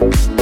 Thank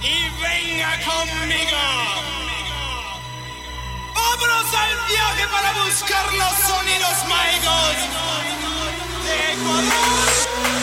Y venga conmigo. Vámonos al viaje para buscar los sonidos mágicos de Ecuador.